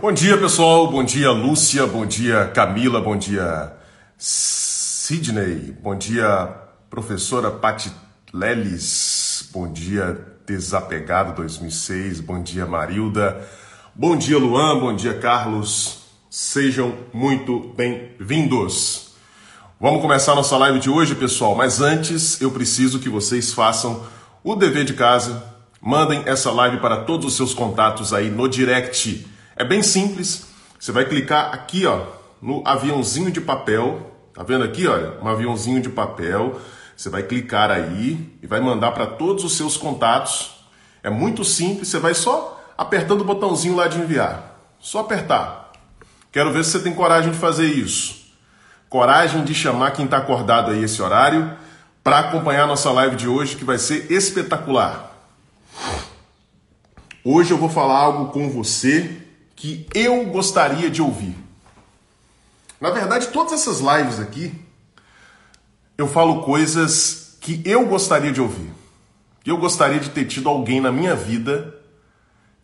Bom dia, pessoal. Bom dia, Lúcia. Bom dia, Camila. Bom dia, Sidney. Bom dia, professora Pati Lelis. Bom dia, Desapegado 2006. Bom dia, Marilda. Bom dia, Luan. Bom dia, Carlos. Sejam muito bem-vindos. Vamos começar nossa live de hoje, pessoal. Mas antes, eu preciso que vocês façam o dever de casa. Mandem essa live para todos os seus contatos aí no direct é bem simples. Você vai clicar aqui, ó, no aviãozinho de papel. Tá vendo aqui, olha, um aviãozinho de papel. Você vai clicar aí e vai mandar para todos os seus contatos. É muito simples, você vai só apertando o botãozinho lá de enviar. Só apertar. Quero ver se você tem coragem de fazer isso. Coragem de chamar quem está acordado aí esse horário para acompanhar nossa live de hoje que vai ser espetacular. Hoje eu vou falar algo com você que eu gostaria de ouvir. Na verdade, todas essas lives aqui, eu falo coisas que eu gostaria de ouvir. Eu gostaria de ter tido alguém na minha vida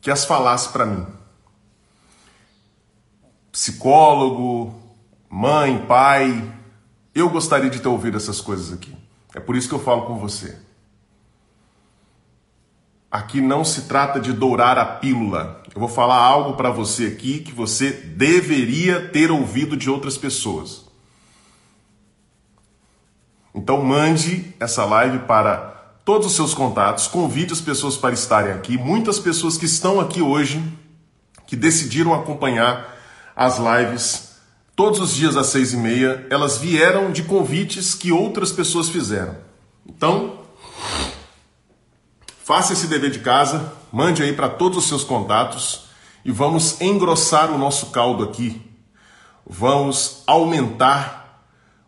que as falasse para mim. Psicólogo, mãe, pai, eu gostaria de ter ouvido essas coisas aqui. É por isso que eu falo com você. Aqui não se trata de dourar a pílula. Eu vou falar algo para você aqui que você deveria ter ouvido de outras pessoas. Então mande essa live para todos os seus contatos, convide as pessoas para estarem aqui. Muitas pessoas que estão aqui hoje, que decidiram acompanhar as lives todos os dias às seis e meia, elas vieram de convites que outras pessoas fizeram. Então, Faça esse dever de casa, mande aí para todos os seus contatos e vamos engrossar o nosso caldo aqui. Vamos aumentar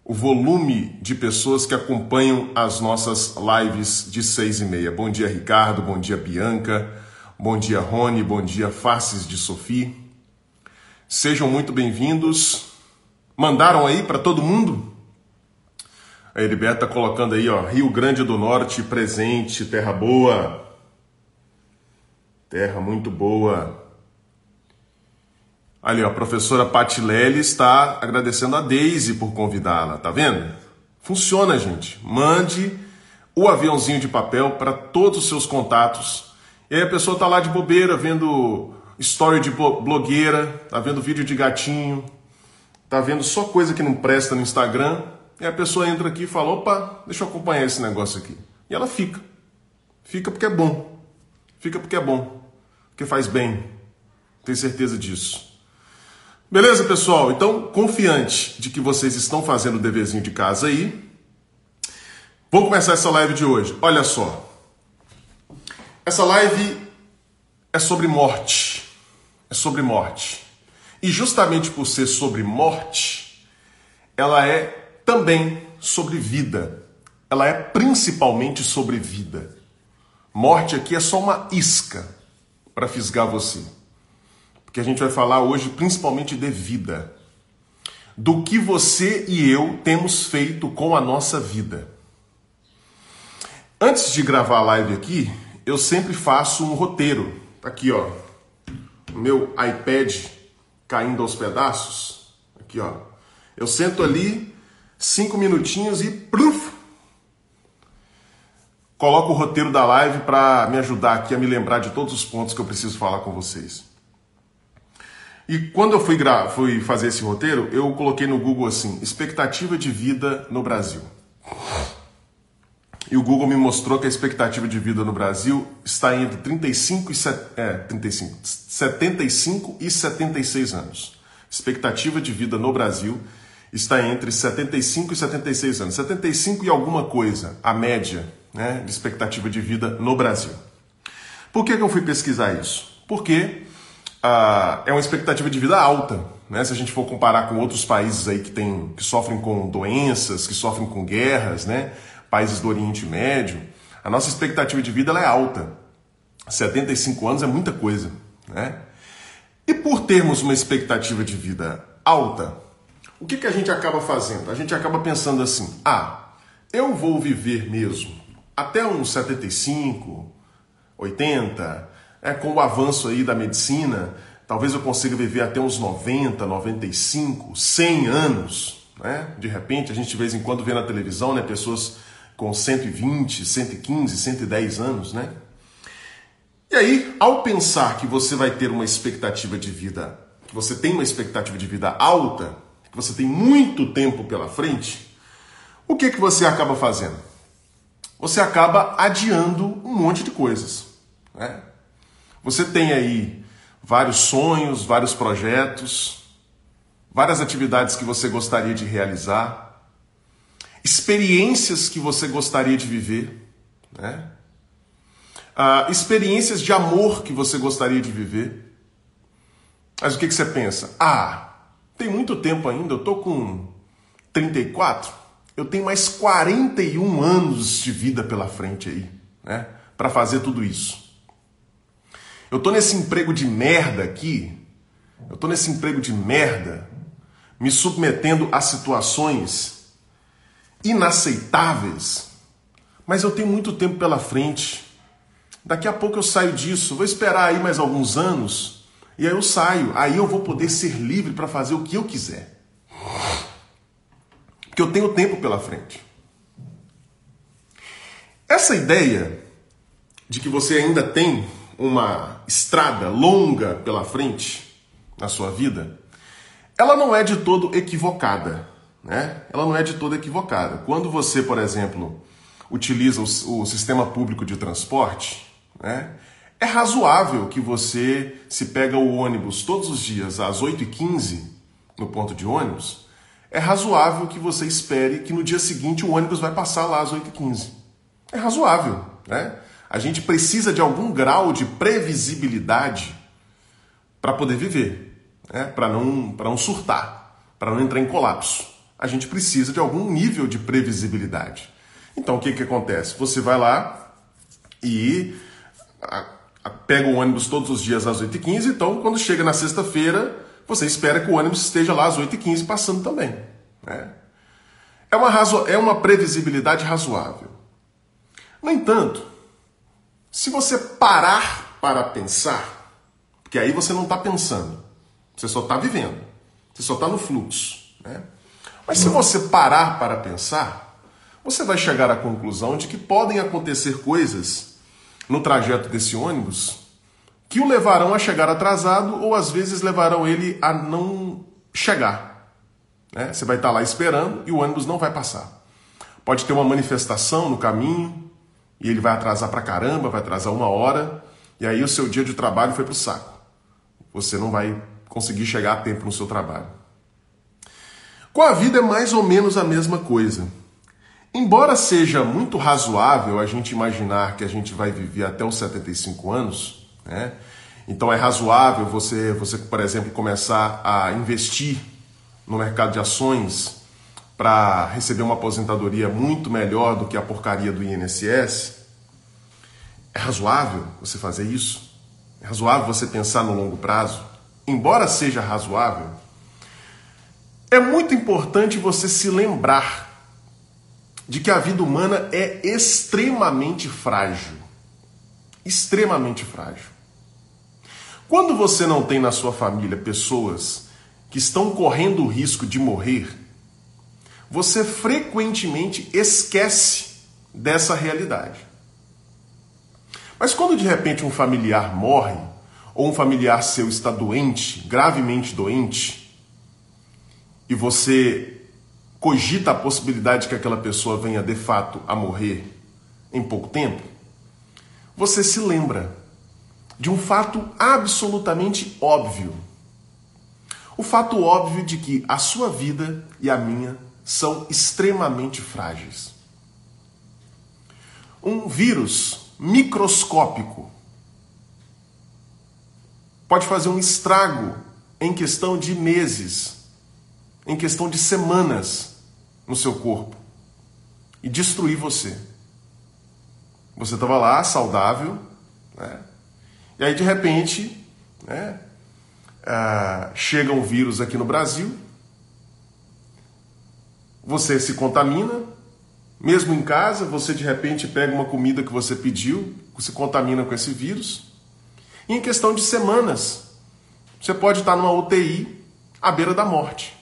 o volume de pessoas que acompanham as nossas lives de seis e meia. Bom dia, Ricardo. Bom dia, Bianca. Bom dia, Rony. Bom dia, Faces de Sofia. Sejam muito bem-vindos. Mandaram aí para todo mundo? A Heriberto está colocando aí, ó, Rio Grande do Norte presente, terra boa. Terra muito boa. Ali, ó, a professora Patilelli está agradecendo a Daisy por convidá-la, tá vendo? Funciona, gente. Mande o aviãozinho de papel para todos os seus contatos. E aí a pessoa tá lá de bobeira, vendo story de blogueira, tá vendo vídeo de gatinho, tá vendo só coisa que não presta no Instagram e a pessoa entra aqui e fala: opa, deixa eu acompanhar esse negócio aqui. E ela fica. Fica porque é bom. Fica porque é bom. Porque faz bem. Tenho certeza disso. Beleza, pessoal? Então, confiante de que vocês estão fazendo o deverzinho de casa aí, vamos começar essa live de hoje. Olha só. Essa live é sobre morte. É sobre morte. E justamente por ser sobre morte, ela é também sobre vida. Ela é principalmente sobre vida. Morte aqui é só uma isca para fisgar você. Porque a gente vai falar hoje principalmente de vida. Do que você e eu temos feito com a nossa vida. Antes de gravar a live aqui, eu sempre faço um roteiro. Tá aqui, ó. O meu iPad caindo aos pedaços. Aqui, ó. Eu sento ali cinco minutinhos e pluf, coloco o roteiro da live para me ajudar aqui a me lembrar de todos os pontos que eu preciso falar com vocês. E quando eu fui, fui fazer esse roteiro, eu coloquei no Google assim: expectativa de vida no Brasil. E o Google me mostrou que a expectativa de vida no Brasil está entre 35 e, é, 35, 75 e 76 anos. Expectativa de vida no Brasil está entre 75 e 76 anos. 75 e alguma coisa, a média né, de expectativa de vida no Brasil. Por que, que eu fui pesquisar isso? Porque ah, é uma expectativa de vida alta. Né? Se a gente for comparar com outros países aí que, tem, que sofrem com doenças, que sofrem com guerras, né? países do Oriente Médio, a nossa expectativa de vida é alta. 75 anos é muita coisa. Né? E por termos uma expectativa de vida alta, o que, que a gente acaba fazendo? A gente acaba pensando assim: ah, eu vou viver mesmo até uns 75, 80, é, com o avanço aí da medicina, Talvez eu consiga viver até uns 90, 95, 100 anos. Né? De repente, a gente de vez em quando vê na televisão né, pessoas com 120, 115, 110 anos. Né? E aí, ao pensar que você vai ter uma expectativa de vida, que você tem uma expectativa de vida alta, você tem muito tempo pela frente, o que, que você acaba fazendo? Você acaba adiando um monte de coisas. Né? Você tem aí vários sonhos, vários projetos, várias atividades que você gostaria de realizar, experiências que você gostaria de viver, né? Ah, experiências de amor que você gostaria de viver. Mas o que, que você pensa? Ah, tem muito tempo ainda, eu tô com 34, eu tenho mais 41 anos de vida pela frente aí, né? Para fazer tudo isso. Eu tô nesse emprego de merda aqui, eu tô nesse emprego de merda, me submetendo a situações inaceitáveis, mas eu tenho muito tempo pela frente. Daqui a pouco eu saio disso, vou esperar aí mais alguns anos e aí eu saio. Aí eu vou poder ser livre para fazer o que eu quiser. Porque eu tenho tempo pela frente. Essa ideia de que você ainda tem uma estrada longa pela frente na sua vida, ela não é de todo equivocada. Né? Ela não é de todo equivocada. Quando você, por exemplo, utiliza o, o sistema público de transporte, né? É razoável que você, se pega o ônibus todos os dias às 8h15 no ponto de ônibus, é razoável que você espere que no dia seguinte o ônibus vai passar lá às 8h15. É razoável, né? A gente precisa de algum grau de previsibilidade para poder viver, né? para não, não surtar, para não entrar em colapso. A gente precisa de algum nível de previsibilidade. Então o que, que acontece? Você vai lá e pega o ônibus todos os dias às 8h15, então quando chega na sexta-feira, você espera que o ônibus esteja lá às 8h15 passando também. Né? É, uma razo... é uma previsibilidade razoável. No entanto, se você parar para pensar, porque aí você não está pensando, você só está vivendo, você só está no fluxo. Né? Mas se você parar para pensar, você vai chegar à conclusão de que podem acontecer coisas no trajeto desse ônibus que o levarão a chegar atrasado ou às vezes levarão ele a não chegar. Né? Você vai estar lá esperando e o ônibus não vai passar. Pode ter uma manifestação no caminho, e ele vai atrasar pra caramba, vai atrasar uma hora, e aí o seu dia de trabalho foi pro saco. Você não vai conseguir chegar a tempo no seu trabalho. Com a vida é mais ou menos a mesma coisa. Embora seja muito razoável a gente imaginar que a gente vai viver até os 75 anos, né? Então é razoável você, você, por exemplo, começar a investir no mercado de ações para receber uma aposentadoria muito melhor do que a porcaria do INSS? É razoável você fazer isso? É razoável você pensar no longo prazo? Embora seja razoável, é muito importante você se lembrar de que a vida humana é extremamente frágil. Extremamente frágil. Quando você não tem na sua família pessoas que estão correndo o risco de morrer você frequentemente esquece dessa realidade. Mas quando de repente um familiar morre, ou um familiar seu está doente, gravemente doente, e você cogita a possibilidade de que aquela pessoa venha de fato a morrer em pouco tempo, você se lembra de um fato absolutamente óbvio. O fato óbvio de que a sua vida e a minha são extremamente frágeis. Um vírus microscópico pode fazer um estrago em questão de meses, em questão de semanas no seu corpo e destruir você. Você estava lá saudável, né? e aí de repente né, uh, chega um vírus aqui no Brasil você se contamina, mesmo em casa, você de repente pega uma comida que você pediu, se contamina com esse vírus, e em questão de semanas, Você pode estar numa UTI à beira da morte.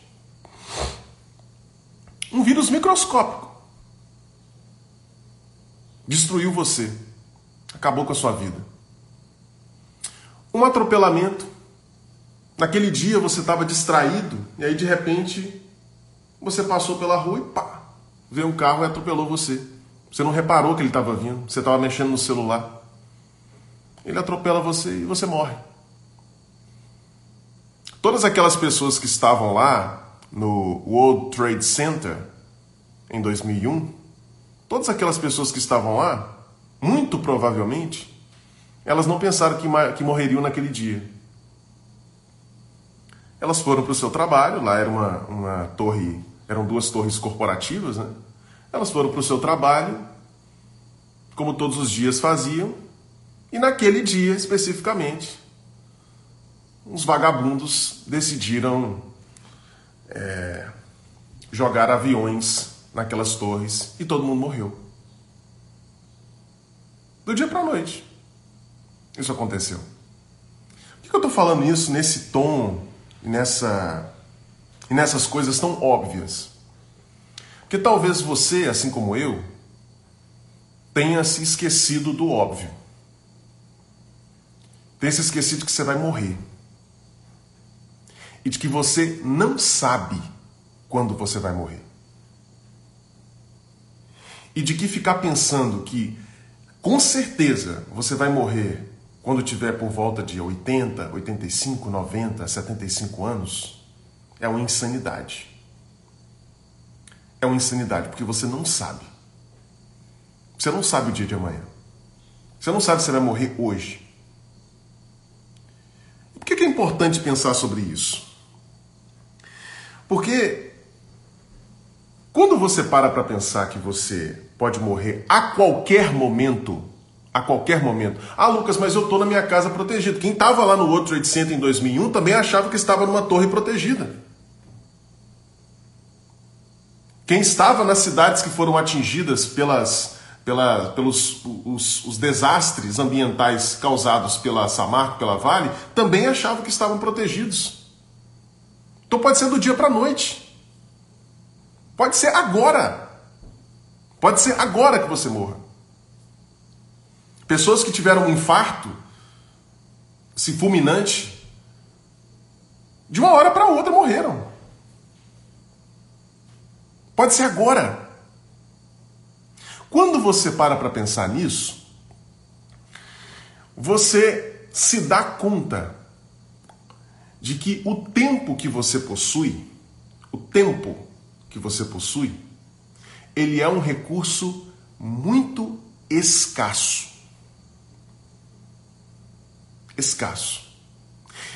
Um vírus microscópico destruiu você, acabou com a sua vida. Um atropelamento. Naquele dia você estava distraído e aí de repente você passou pela rua e pá, veio um carro e atropelou você. Você não reparou que ele estava vindo, você estava mexendo no celular. Ele atropela você e você morre. Todas aquelas pessoas que estavam lá no World Trade Center em 2001, todas aquelas pessoas que estavam lá, muito provavelmente, elas não pensaram que, que morreriam naquele dia. Elas foram para o seu trabalho, lá era uma, uma torre, eram duas torres corporativas, né? Elas foram para o seu trabalho, como todos os dias faziam, e naquele dia especificamente, os vagabundos decidiram é, jogar aviões naquelas torres e todo mundo morreu. Do dia para a noite. Isso aconteceu. Por que eu estou falando isso nesse tom e, nessa, e nessas coisas tão óbvias? Porque talvez você, assim como eu, tenha se esquecido do óbvio. Tenha se esquecido que você vai morrer. E de que você não sabe quando você vai morrer. E de que ficar pensando que com certeza você vai morrer quando tiver por volta de 80, 85, 90, 75 anos, é uma insanidade. É uma insanidade, porque você não sabe. Você não sabe o dia de amanhã. Você não sabe se vai morrer hoje. Por que é importante pensar sobre isso? Porque quando você para para pensar que você pode morrer a qualquer momento, a qualquer momento. Ah, Lucas, mas eu estou na minha casa protegido. Quem estava lá no Trade Center em 2001 também achava que estava numa torre protegida. Quem estava nas cidades que foram atingidas pelas, pela, pelos os, os desastres ambientais causados pela Samarco, pela Vale, também achavam que estavam protegidos. Então pode ser do dia para a noite. Pode ser agora. Pode ser agora que você morra. Pessoas que tiveram um infarto, se fulminante, de uma hora para outra morreram. Pode ser agora. Quando você para para pensar nisso, você se dá conta de que o tempo que você possui, o tempo que você possui, ele é um recurso muito escasso escasso.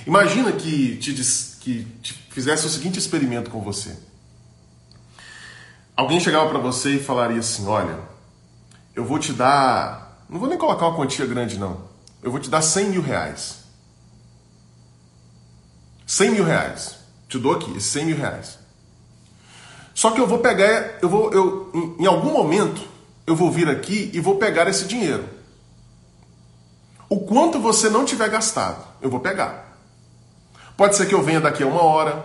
Imagina que te, que te fizesse o seguinte experimento com você. Alguém chegava para você e falaria assim: Olha, eu vou te dar. Não vou nem colocar uma quantia grande, não. Eu vou te dar 100 mil reais. 100 mil reais. Te dou aqui, esses 100 mil reais. Só que eu vou pegar, eu vou, eu, em, algum momento, eu vou vir aqui e vou pegar esse dinheiro. O quanto você não tiver gastado, eu vou pegar. Pode ser que eu venha daqui a uma hora,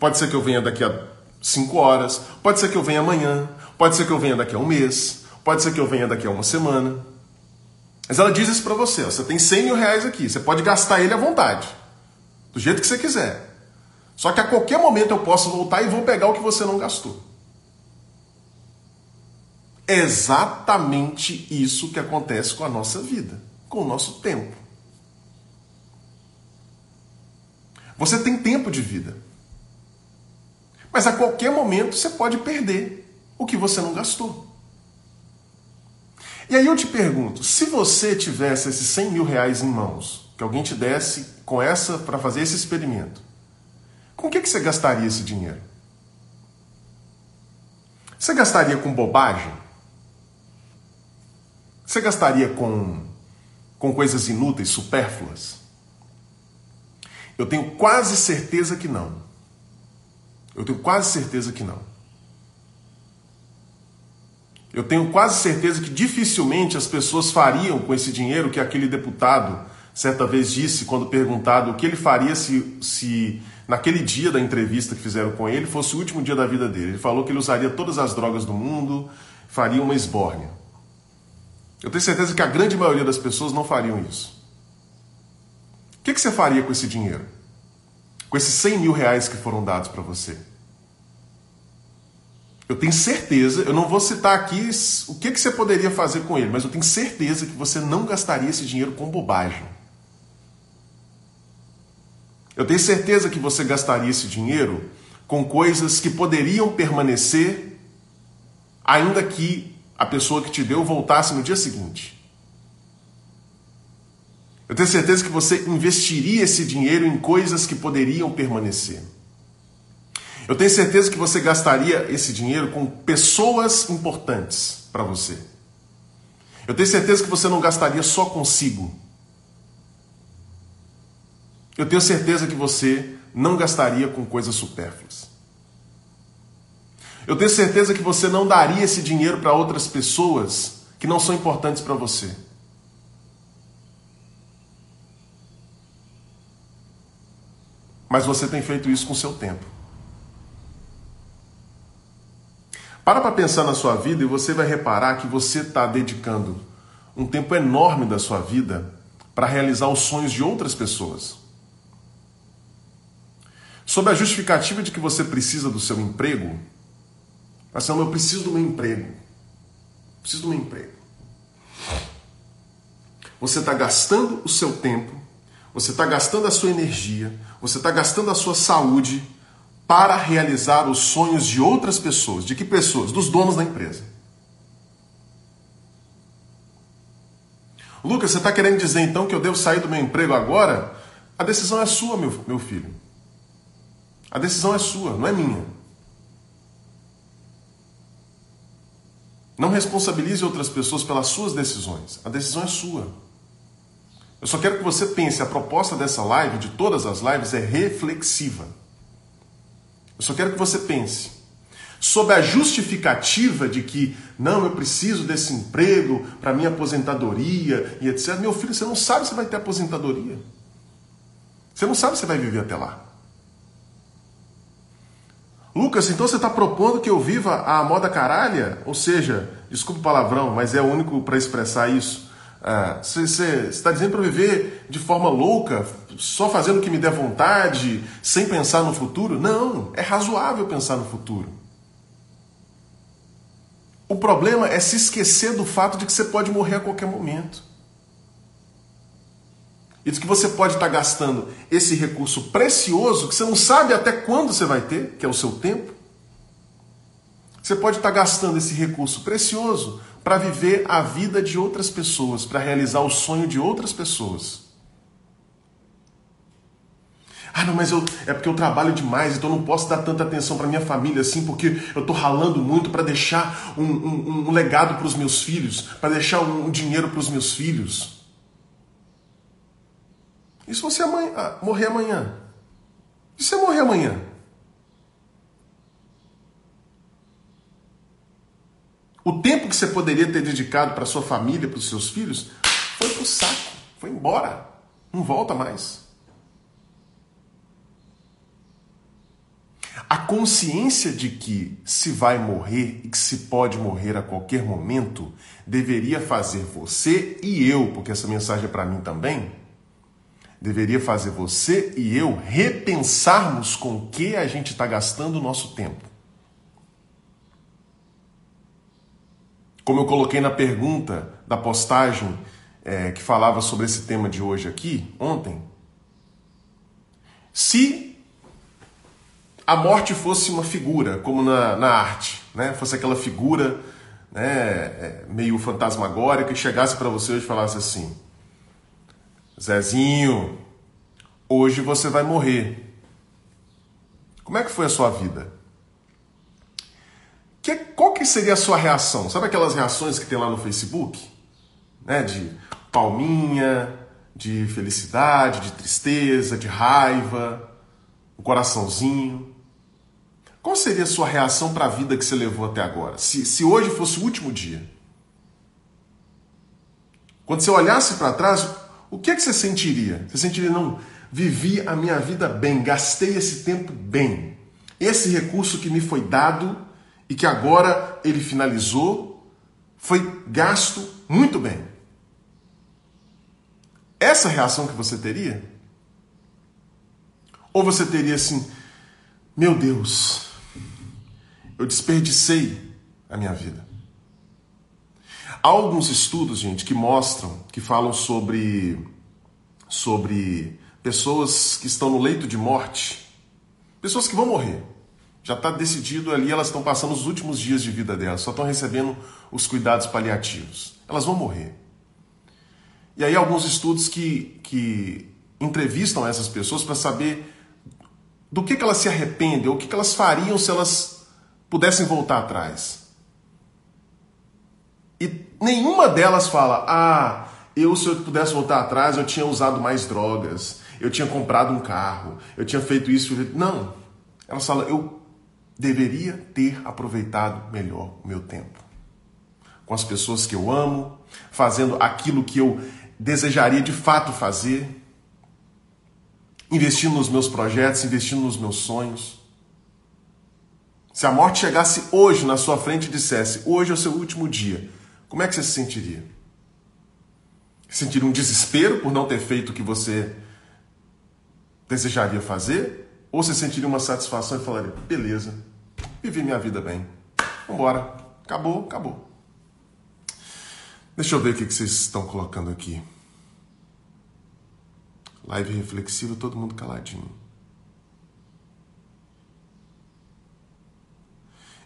pode ser que eu venha daqui a cinco horas, pode ser que eu venha amanhã, pode ser que eu venha daqui a um mês, pode ser que eu venha daqui a uma semana. Mas ela diz isso para você: ó, você tem 100 mil reais aqui, você pode gastar ele à vontade, do jeito que você quiser. Só que a qualquer momento eu posso voltar e vou pegar o que você não gastou. É exatamente isso que acontece com a nossa vida com o nosso tempo. Você tem tempo de vida. Mas a qualquer momento você pode perder o que você não gastou. E aí eu te pergunto, se você tivesse esses 100 mil reais em mãos, que alguém te desse com essa para fazer esse experimento, com o que, que você gastaria esse dinheiro? Você gastaria com bobagem? Você gastaria com com coisas inúteis, supérfluas? Eu tenho quase certeza que não. Eu tenho quase certeza que não. Eu tenho quase certeza que dificilmente as pessoas fariam com esse dinheiro que aquele deputado certa vez disse, quando perguntado o que ele faria se, se naquele dia da entrevista que fizeram com ele fosse o último dia da vida dele. Ele falou que ele usaria todas as drogas do mundo, faria uma esbórnia. Eu tenho certeza que a grande maioria das pessoas não fariam isso. O que, que você faria com esse dinheiro? Com esses 100 mil reais que foram dados para você? Eu tenho certeza, eu não vou citar aqui o que, que você poderia fazer com ele, mas eu tenho certeza que você não gastaria esse dinheiro com bobagem. Eu tenho certeza que você gastaria esse dinheiro com coisas que poderiam permanecer, ainda que a pessoa que te deu voltasse no dia seguinte. Eu tenho certeza que você investiria esse dinheiro em coisas que poderiam permanecer. Eu tenho certeza que você gastaria esse dinheiro com pessoas importantes para você. Eu tenho certeza que você não gastaria só consigo. Eu tenho certeza que você não gastaria com coisas supérfluas. Eu tenho certeza que você não daria esse dinheiro para outras pessoas que não são importantes para você. Mas você tem feito isso com seu tempo. Para para pensar na sua vida e você vai reparar que você está dedicando um tempo enorme da sua vida para realizar os sonhos de outras pessoas. Sob a justificativa de que você precisa do seu emprego, assim, eu preciso do meu emprego. Preciso do meu emprego. Você está gastando o seu tempo, você está gastando a sua energia, você está gastando a sua saúde para realizar os sonhos de outras pessoas. De que pessoas? Dos donos da empresa. Lucas, você está querendo dizer então que eu devo sair do meu emprego agora? A decisão é sua, meu, meu filho. A decisão é sua, não é minha. Não responsabilize outras pessoas pelas suas decisões. A decisão é sua. Eu só quero que você pense: a proposta dessa live, de todas as lives, é reflexiva. Eu só quero que você pense. Sob a justificativa de que, não, eu preciso desse emprego para minha aposentadoria e etc. Meu filho, você não sabe se vai ter aposentadoria. Você não sabe se vai viver até lá. Lucas, então você está propondo que eu viva a moda caralha? Ou seja, desculpa o palavrão, mas é o único para expressar isso. Ah, você está dizendo para viver de forma louca, só fazendo o que me der vontade, sem pensar no futuro? Não, é razoável pensar no futuro. O problema é se esquecer do fato de que você pode morrer a qualquer momento. E de que você pode estar gastando esse recurso precioso que você não sabe até quando você vai ter, que é o seu tempo. Você pode estar gastando esse recurso precioso para viver a vida de outras pessoas, para realizar o sonho de outras pessoas. Ah, não, mas eu, é porque eu trabalho demais, então eu não posso dar tanta atenção para minha família assim, porque eu estou ralando muito para deixar um, um, um legado para os meus filhos, para deixar um dinheiro para os meus filhos. E se você amanhã, ah, morrer amanhã? E se você morrer amanhã? O tempo que você poderia ter dedicado para sua família, para os seus filhos, foi pro saco, foi embora, não volta mais. A consciência de que se vai morrer e que se pode morrer a qualquer momento deveria fazer você e eu, porque essa mensagem é para mim também, deveria fazer você e eu repensarmos com o que a gente está gastando o nosso tempo. Como eu coloquei na pergunta da postagem é, que falava sobre esse tema de hoje aqui, ontem, se a morte fosse uma figura, como na, na arte, né? fosse aquela figura né, é, meio fantasmagórica e chegasse para você hoje e falasse assim: Zezinho, hoje você vai morrer. Como é que foi a sua vida? Que, qual que seria a sua reação? Sabe aquelas reações que tem lá no Facebook? Né? De palminha, de felicidade, de tristeza, de raiva, o coraçãozinho. Qual seria a sua reação para a vida que você levou até agora? Se, se hoje fosse o último dia. Quando você olhasse para trás, o que é que você sentiria? Você sentiria, não, vivi a minha vida bem, gastei esse tempo bem. Esse recurso que me foi dado e que agora ele finalizou, foi gasto muito bem. Essa reação que você teria? Ou você teria assim, meu Deus, eu desperdicei a minha vida. Há alguns estudos, gente, que mostram, que falam sobre, sobre pessoas que estão no leito de morte, pessoas que vão morrer. Já está decidido ali, elas estão passando os últimos dias de vida delas, só estão recebendo os cuidados paliativos. Elas vão morrer. E aí alguns estudos que, que entrevistam essas pessoas para saber do que, que elas se arrependem, ou o que, que elas fariam se elas pudessem voltar atrás. E nenhuma delas fala: ah, eu se eu pudesse voltar atrás, eu tinha usado mais drogas, eu tinha comprado um carro, eu tinha feito isso. Não. Elas falam: eu deveria ter aproveitado melhor o meu tempo. Com as pessoas que eu amo, fazendo aquilo que eu desejaria de fato fazer, investindo nos meus projetos, investindo nos meus sonhos. Se a morte chegasse hoje na sua frente e dissesse: hoje é o seu último dia como é que você se sentiria? Sentiria um desespero por não ter feito o que você desejaria fazer? Ou você sentiria uma satisfação e falaria: beleza, vivi minha vida bem, vambora, acabou, acabou. Deixa eu ver o que vocês estão colocando aqui. Live reflexiva, todo mundo caladinho.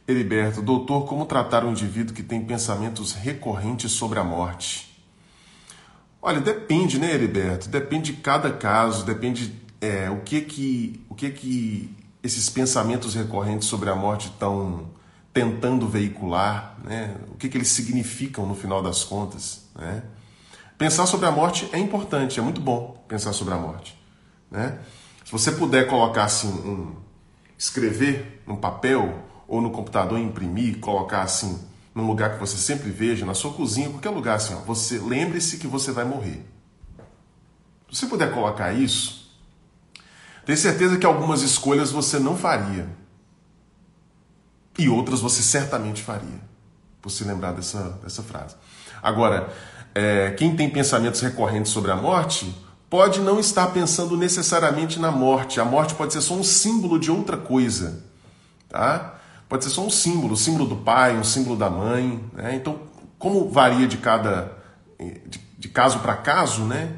Heriberto, doutor, como tratar um indivíduo que tem pensamentos recorrentes sobre a morte? Olha, depende, né, Heriberto? Depende de cada caso, depende é, o que que o que que esses pensamentos recorrentes sobre a morte estão tentando veicular, né? O que que eles significam no final das contas, né? Pensar sobre a morte é importante, é muito bom pensar sobre a morte, né? Se você puder colocar assim, um, escrever num papel ou no computador imprimir, colocar assim num lugar que você sempre veja, na sua cozinha, qualquer lugar assim, ó, você lembre-se que você vai morrer. Se você puder colocar isso, tenho certeza que algumas escolhas você não faria. E outras você certamente faria. Por se lembrar dessa, dessa frase. Agora, é, quem tem pensamentos recorrentes sobre a morte pode não estar pensando necessariamente na morte. A morte pode ser só um símbolo de outra coisa. Tá? Pode ser só um símbolo, o símbolo do pai, um símbolo da mãe. Né? Então, como varia de cada de, de caso para caso, né?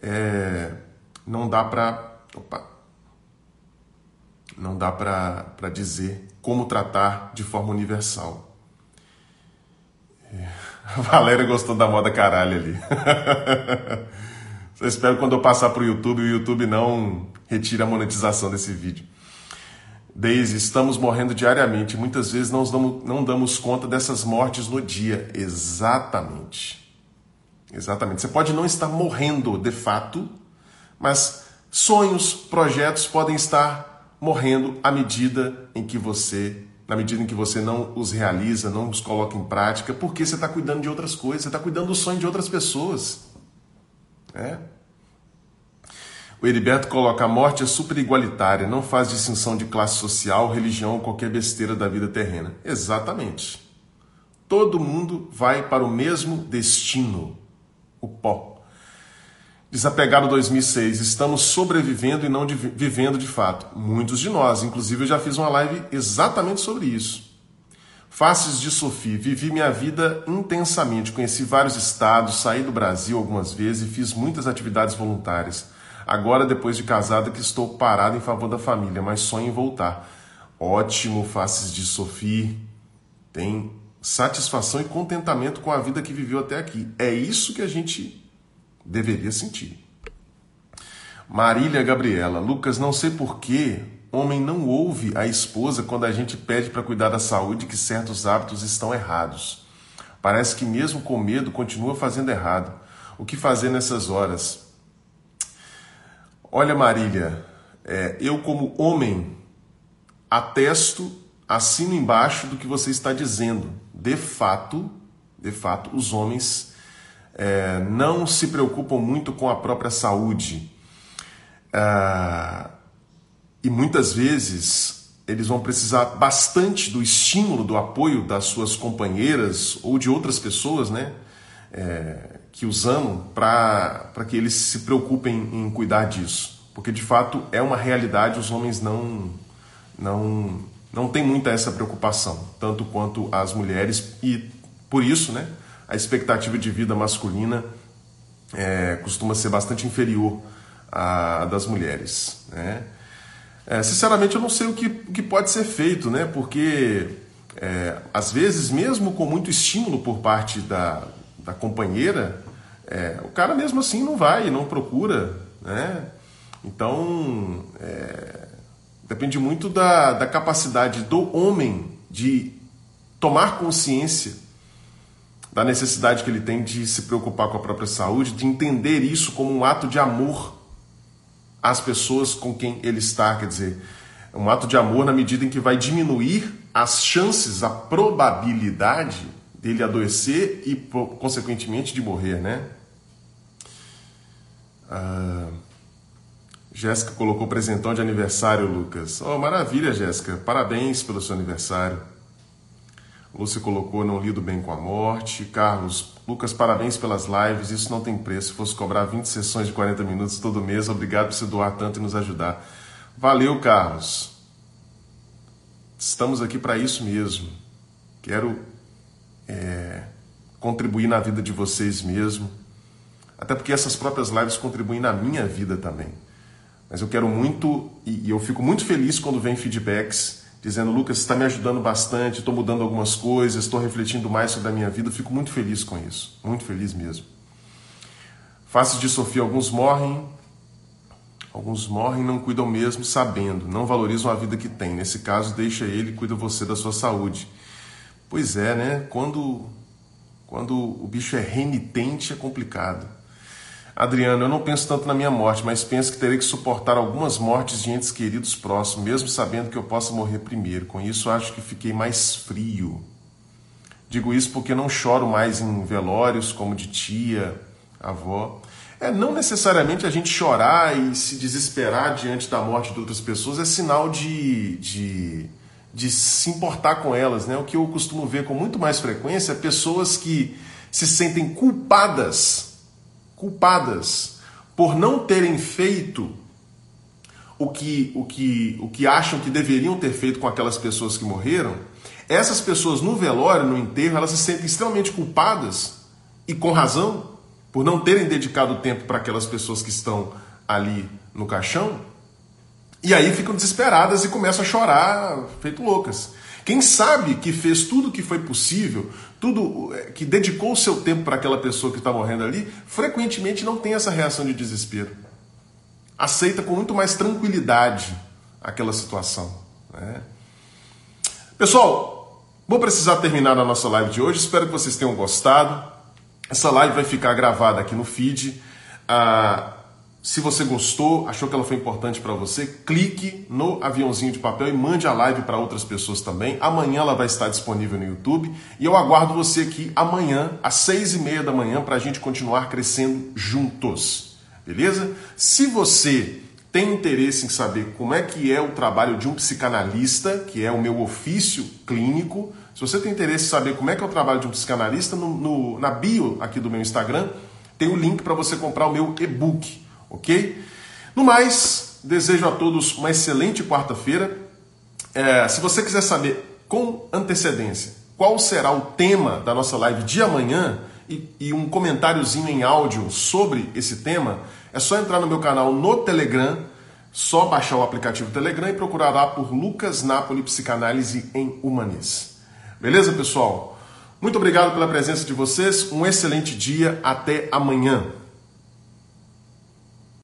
É, não dá para não dá para dizer como tratar de forma universal. É, a Valéria gostou da moda caralho ali. Eu espero quando eu passar para o YouTube, o YouTube não retire a monetização desse vídeo. Daisy, estamos morrendo diariamente. Muitas vezes não damos, não damos conta dessas mortes no dia. Exatamente. Exatamente. Você pode não estar morrendo de fato, mas sonhos, projetos podem estar morrendo à medida em que você, na medida em que você não os realiza, não os coloca em prática, porque você está cuidando de outras coisas, você está cuidando do sonho de outras pessoas. É? O Heriberto coloca: a morte é super igualitária, não faz distinção de classe social, religião ou qualquer besteira da vida terrena. Exatamente. Todo mundo vai para o mesmo destino, o pó. Desapegado 2006, estamos sobrevivendo e não de, vivendo de fato. Muitos de nós, inclusive eu já fiz uma live exatamente sobre isso. Faces de Sofia, vivi minha vida intensamente, conheci vários estados, saí do Brasil algumas vezes e fiz muitas atividades voluntárias. Agora, depois de casada, que estou parado em favor da família, mas sonho em voltar. Ótimo, faces de Sofia. Tem satisfação e contentamento com a vida que viveu até aqui. É isso que a gente deveria sentir. Marília Gabriela, Lucas, não sei porquê, homem não ouve a esposa quando a gente pede para cuidar da saúde que certos hábitos estão errados. Parece que mesmo com medo continua fazendo errado. O que fazer nessas horas? Olha, Marília, é, eu como homem atesto, assino embaixo do que você está dizendo. De fato, de fato, os homens é, não se preocupam muito com a própria saúde. Ah, e muitas vezes eles vão precisar bastante do estímulo, do apoio das suas companheiras ou de outras pessoas, né? É, que os amam para que eles se preocupem em cuidar disso. Porque de fato é uma realidade, os homens não, não, não têm muita essa preocupação, tanto quanto as mulheres, e por isso né, a expectativa de vida masculina é, costuma ser bastante inferior à das mulheres. Né? É, sinceramente, eu não sei o que, o que pode ser feito, né? porque é, às vezes, mesmo com muito estímulo por parte da, da companheira, é, o cara mesmo assim não vai, não procura, né? Então, é, depende muito da, da capacidade do homem de tomar consciência da necessidade que ele tem de se preocupar com a própria saúde, de entender isso como um ato de amor às pessoas com quem ele está, quer dizer, um ato de amor na medida em que vai diminuir as chances, a probabilidade dele adoecer e, consequentemente, de morrer, né? Ah, Jéssica colocou presentão de aniversário, Lucas. Oh, maravilha, Jéssica. Parabéns pelo seu aniversário. Lúcia colocou não lido bem com a morte. Carlos, Lucas, parabéns pelas lives. Isso não tem preço. Se fosse cobrar 20 sessões de 40 minutos todo mês, obrigado por você doar tanto e nos ajudar. Valeu, Carlos. Estamos aqui para isso mesmo. Quero é, contribuir na vida de vocês mesmo. Até porque essas próprias lives contribuem na minha vida também. Mas eu quero muito, e eu fico muito feliz quando vem feedbacks dizendo: Lucas, está me ajudando bastante, estou mudando algumas coisas, estou refletindo mais sobre a minha vida. Eu fico muito feliz com isso, muito feliz mesmo. Faces de Sofia: alguns morrem, alguns morrem não cuidam mesmo sabendo, não valorizam a vida que tem. Nesse caso, deixa ele, cuida você da sua saúde. Pois é, né? Quando, quando o bicho é renitente, é complicado. Adriano, eu não penso tanto na minha morte, mas penso que terei que suportar algumas mortes de entes queridos próximos, mesmo sabendo que eu possa morrer primeiro. Com isso, acho que fiquei mais frio. Digo isso porque não choro mais em velórios como de tia, avó. É, não necessariamente a gente chorar e se desesperar diante da morte de outras pessoas é sinal de, de, de se importar com elas. Né? O que eu costumo ver com muito mais frequência é pessoas que se sentem culpadas culpadas por não terem feito o que, o que, o que acham que deveriam ter feito com aquelas pessoas que morreram, essas pessoas no velório, no enterro, elas se sentem extremamente culpadas e com razão por não terem dedicado tempo para aquelas pessoas que estão ali no caixão. E aí ficam desesperadas e começam a chorar, feito loucas. Quem sabe que fez tudo o que foi possível, tudo é, que dedicou o seu tempo para aquela pessoa que está morrendo ali, frequentemente não tem essa reação de desespero. Aceita com muito mais tranquilidade aquela situação. Né? Pessoal, vou precisar terminar a nossa live de hoje. Espero que vocês tenham gostado. Essa live vai ficar gravada aqui no feed. Ah, se você gostou, achou que ela foi importante para você, clique no aviãozinho de papel e mande a live para outras pessoas também. Amanhã ela vai estar disponível no YouTube e eu aguardo você aqui amanhã às seis e meia da manhã para a gente continuar crescendo juntos, beleza? Se você tem interesse em saber como é que é o trabalho de um psicanalista, que é o meu ofício clínico, se você tem interesse em saber como é que é o trabalho de um psicanalista, no, no na bio aqui do meu Instagram tem o link para você comprar o meu e-book ok? No mais, desejo a todos uma excelente quarta-feira. É, se você quiser saber com antecedência qual será o tema da nossa live de amanhã e, e um comentáriozinho em áudio sobre esse tema, é só entrar no meu canal no Telegram, só baixar o aplicativo Telegram e procurar lá por Lucas Napoli Psicanálise em Humanis. Beleza, pessoal? Muito obrigado pela presença de vocês, um excelente dia, até amanhã.